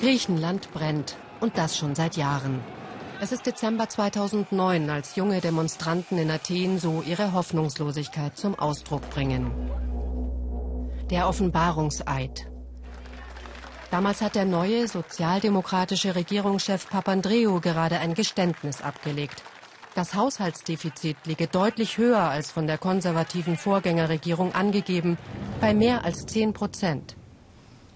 Griechenland brennt. Und das schon seit Jahren. Es ist Dezember 2009, als junge Demonstranten in Athen so ihre Hoffnungslosigkeit zum Ausdruck bringen. Der Offenbarungseid. Damals hat der neue sozialdemokratische Regierungschef Papandreou gerade ein Geständnis abgelegt. Das Haushaltsdefizit liege deutlich höher als von der konservativen Vorgängerregierung angegeben, bei mehr als 10 Prozent.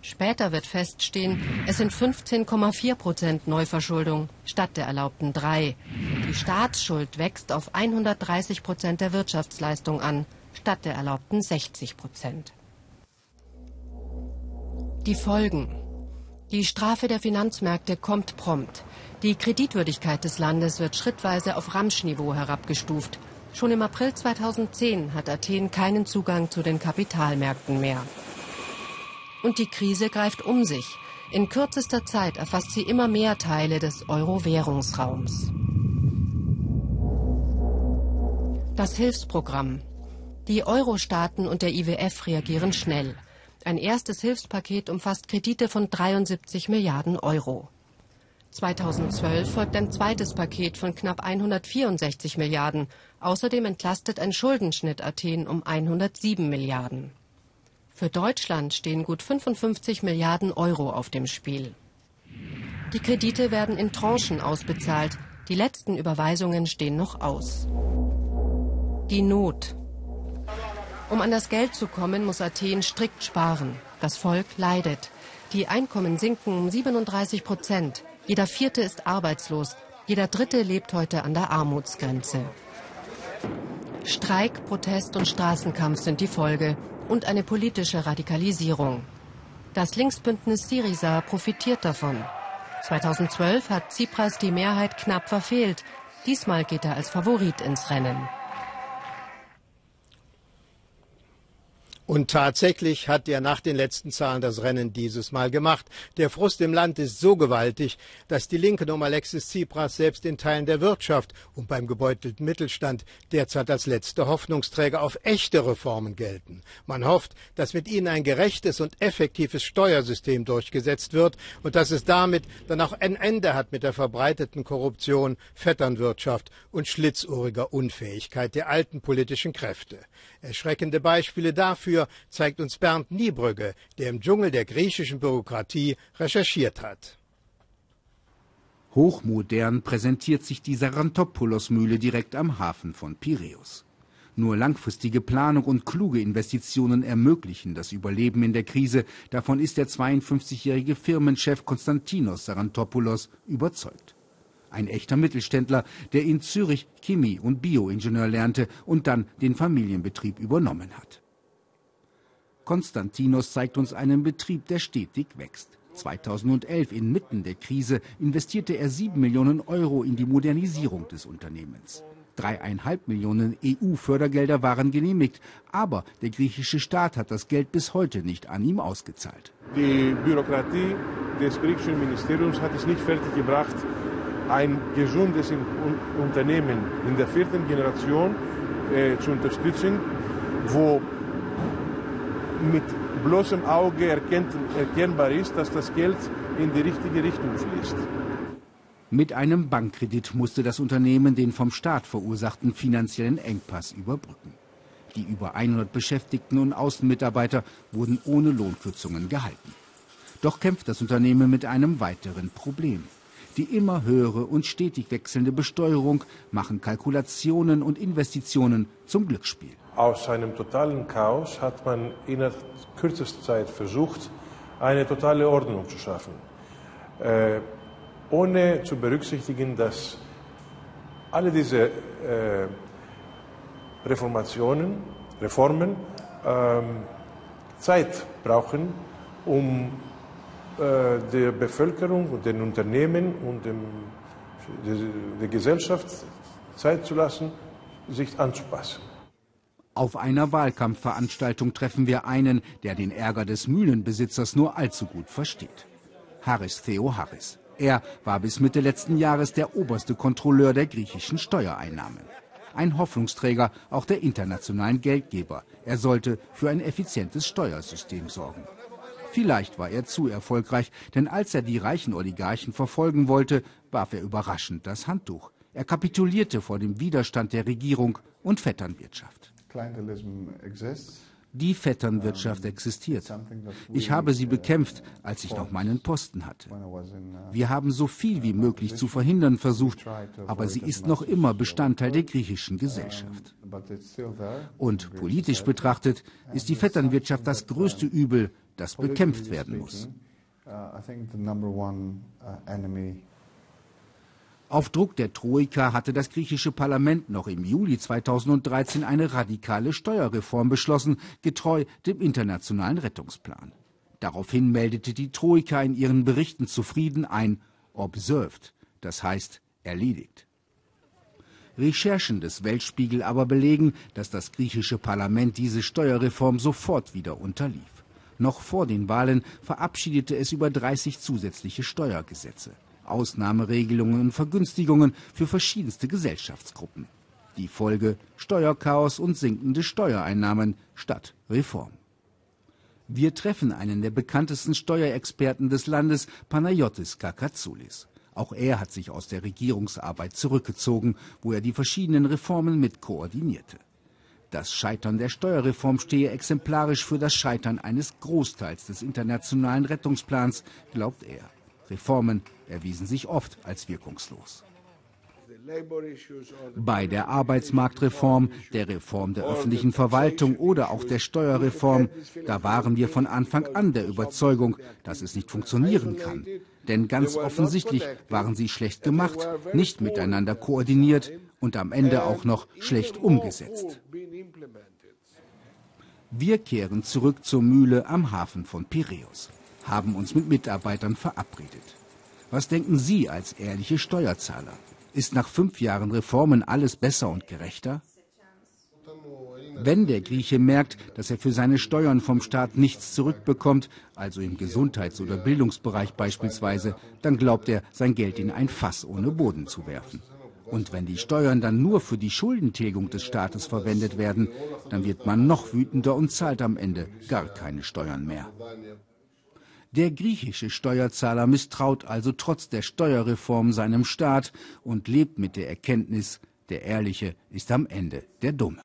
Später wird feststehen, es sind 15,4 Prozent Neuverschuldung statt der erlaubten drei. Die Staatsschuld wächst auf 130 Prozent der Wirtschaftsleistung an, statt der erlaubten 60 Prozent. Die Folgen. Die Strafe der Finanzmärkte kommt prompt. Die Kreditwürdigkeit des Landes wird schrittweise auf Ramschniveau herabgestuft. Schon im April 2010 hat Athen keinen Zugang zu den Kapitalmärkten mehr. Und die Krise greift um sich. In kürzester Zeit erfasst sie immer mehr Teile des Euro-Währungsraums. Das Hilfsprogramm. Die Euro-Staaten und der IWF reagieren schnell. Ein erstes Hilfspaket umfasst Kredite von 73 Milliarden Euro. 2012 folgt ein zweites Paket von knapp 164 Milliarden. Außerdem entlastet ein Schuldenschnitt Athen um 107 Milliarden. Für Deutschland stehen gut 55 Milliarden Euro auf dem Spiel. Die Kredite werden in Tranchen ausbezahlt. Die letzten Überweisungen stehen noch aus. Die Not. Um an das Geld zu kommen, muss Athen strikt sparen. Das Volk leidet. Die Einkommen sinken um 37 Prozent. Jeder Vierte ist arbeitslos. Jeder Dritte lebt heute an der Armutsgrenze. Streik, Protest und Straßenkampf sind die Folge und eine politische Radikalisierung. Das Linksbündnis Syriza profitiert davon. 2012 hat Tsipras die Mehrheit knapp verfehlt. Diesmal geht er als Favorit ins Rennen. Und tatsächlich hat er nach den letzten Zahlen das Rennen dieses Mal gemacht. Der Frust im Land ist so gewaltig, dass die Linken um Alexis Tsipras selbst in Teilen der Wirtschaft und beim gebeutelten Mittelstand derzeit als letzte Hoffnungsträger auf echte Reformen gelten. Man hofft, dass mit ihnen ein gerechtes und effektives Steuersystem durchgesetzt wird und dass es damit dann auch ein Ende hat mit der verbreiteten Korruption, Vetternwirtschaft und schlitzohriger Unfähigkeit der alten politischen Kräfte. Erschreckende Beispiele dafür Zeigt uns Bernd Niebrügge, der im Dschungel der griechischen Bürokratie recherchiert hat. Hochmodern präsentiert sich die Sarantopoulos-Mühle direkt am Hafen von Piräus. Nur langfristige Planung und kluge Investitionen ermöglichen das Überleben in der Krise. Davon ist der 52-jährige Firmenchef Konstantinos Sarantopoulos überzeugt. Ein echter Mittelständler, der in Zürich Chemie und Bioingenieur lernte und dann den Familienbetrieb übernommen hat. Konstantinos zeigt uns einen Betrieb, der stetig wächst. 2011, inmitten der Krise, investierte er 7 Millionen Euro in die Modernisierung des Unternehmens. Dreieinhalb Millionen EU-Fördergelder waren genehmigt, aber der griechische Staat hat das Geld bis heute nicht an ihm ausgezahlt. Die Bürokratie des griechischen Ministeriums hat es nicht fertiggebracht, ein gesundes Unternehmen in der vierten Generation äh, zu unterstützen, wo mit bloßem Auge erkennt, erkennbar ist, dass das Geld in die richtige Richtung fließt. Mit einem Bankkredit musste das Unternehmen den vom Staat verursachten finanziellen Engpass überbrücken. Die über 100 Beschäftigten und Außenmitarbeiter wurden ohne Lohnkürzungen gehalten. Doch kämpft das Unternehmen mit einem weiteren Problem. Die immer höhere und stetig wechselnde Besteuerung machen Kalkulationen und Investitionen zum Glücksspiel. Aus einem totalen Chaos hat man innerhalb kürzester Zeit versucht, eine totale Ordnung zu schaffen, äh, ohne zu berücksichtigen, dass alle diese äh, Reformationen, Reformen äh, Zeit brauchen, um äh, der Bevölkerung und den Unternehmen und dem, der Gesellschaft Zeit zu lassen, sich anzupassen. Auf einer Wahlkampfveranstaltung treffen wir einen, der den Ärger des Mühlenbesitzers nur allzu gut versteht. Harris Theo Harris. Er war bis Mitte letzten Jahres der oberste Kontrolleur der griechischen Steuereinnahmen. Ein Hoffnungsträger auch der internationalen Geldgeber. Er sollte für ein effizientes Steuersystem sorgen. Vielleicht war er zu erfolgreich, denn als er die reichen Oligarchen verfolgen wollte, warf er überraschend das Handtuch. Er kapitulierte vor dem Widerstand der Regierung und Vetternwirtschaft. Die Vetternwirtschaft existiert. Ich habe sie bekämpft, als ich noch meinen Posten hatte. Wir haben so viel wie möglich zu verhindern versucht, aber sie ist noch immer Bestandteil der griechischen Gesellschaft. Und politisch betrachtet ist die Vetternwirtschaft das größte Übel, das bekämpft werden muss. Auf Druck der Troika hatte das griechische Parlament noch im Juli 2013 eine radikale Steuerreform beschlossen, getreu dem internationalen Rettungsplan. Daraufhin meldete die Troika in ihren Berichten zufrieden ein observed, das heißt erledigt. Recherchen des Weltspiegel aber belegen, dass das griechische Parlament diese Steuerreform sofort wieder unterlief. Noch vor den Wahlen verabschiedete es über 30 zusätzliche Steuergesetze. Ausnahmeregelungen und Vergünstigungen für verschiedenste Gesellschaftsgruppen. Die Folge Steuerchaos und sinkende Steuereinnahmen statt Reform. Wir treffen einen der bekanntesten Steuerexperten des Landes, Panayotis Kakatsoulis. Auch er hat sich aus der Regierungsarbeit zurückgezogen, wo er die verschiedenen Reformen mit koordinierte. Das Scheitern der Steuerreform stehe exemplarisch für das Scheitern eines Großteils des internationalen Rettungsplans, glaubt er. Reformen erwiesen sich oft als wirkungslos. Bei der Arbeitsmarktreform, der Reform der öffentlichen Verwaltung oder auch der Steuerreform, da waren wir von Anfang an der Überzeugung, dass es nicht funktionieren kann. Denn ganz offensichtlich waren sie schlecht gemacht, nicht miteinander koordiniert und am Ende auch noch schlecht umgesetzt. Wir kehren zurück zur Mühle am Hafen von Piräus haben uns mit Mitarbeitern verabredet. Was denken Sie als ehrliche Steuerzahler? Ist nach fünf Jahren Reformen alles besser und gerechter? Wenn der Grieche merkt, dass er für seine Steuern vom Staat nichts zurückbekommt, also im Gesundheits- oder Bildungsbereich beispielsweise, dann glaubt er, sein Geld in ein Fass ohne Boden zu werfen. Und wenn die Steuern dann nur für die Schuldentilgung des Staates verwendet werden, dann wird man noch wütender und zahlt am Ende gar keine Steuern mehr. Der griechische Steuerzahler misstraut also trotz der Steuerreform seinem Staat und lebt mit der Erkenntnis, der Ehrliche ist am Ende der Dumme.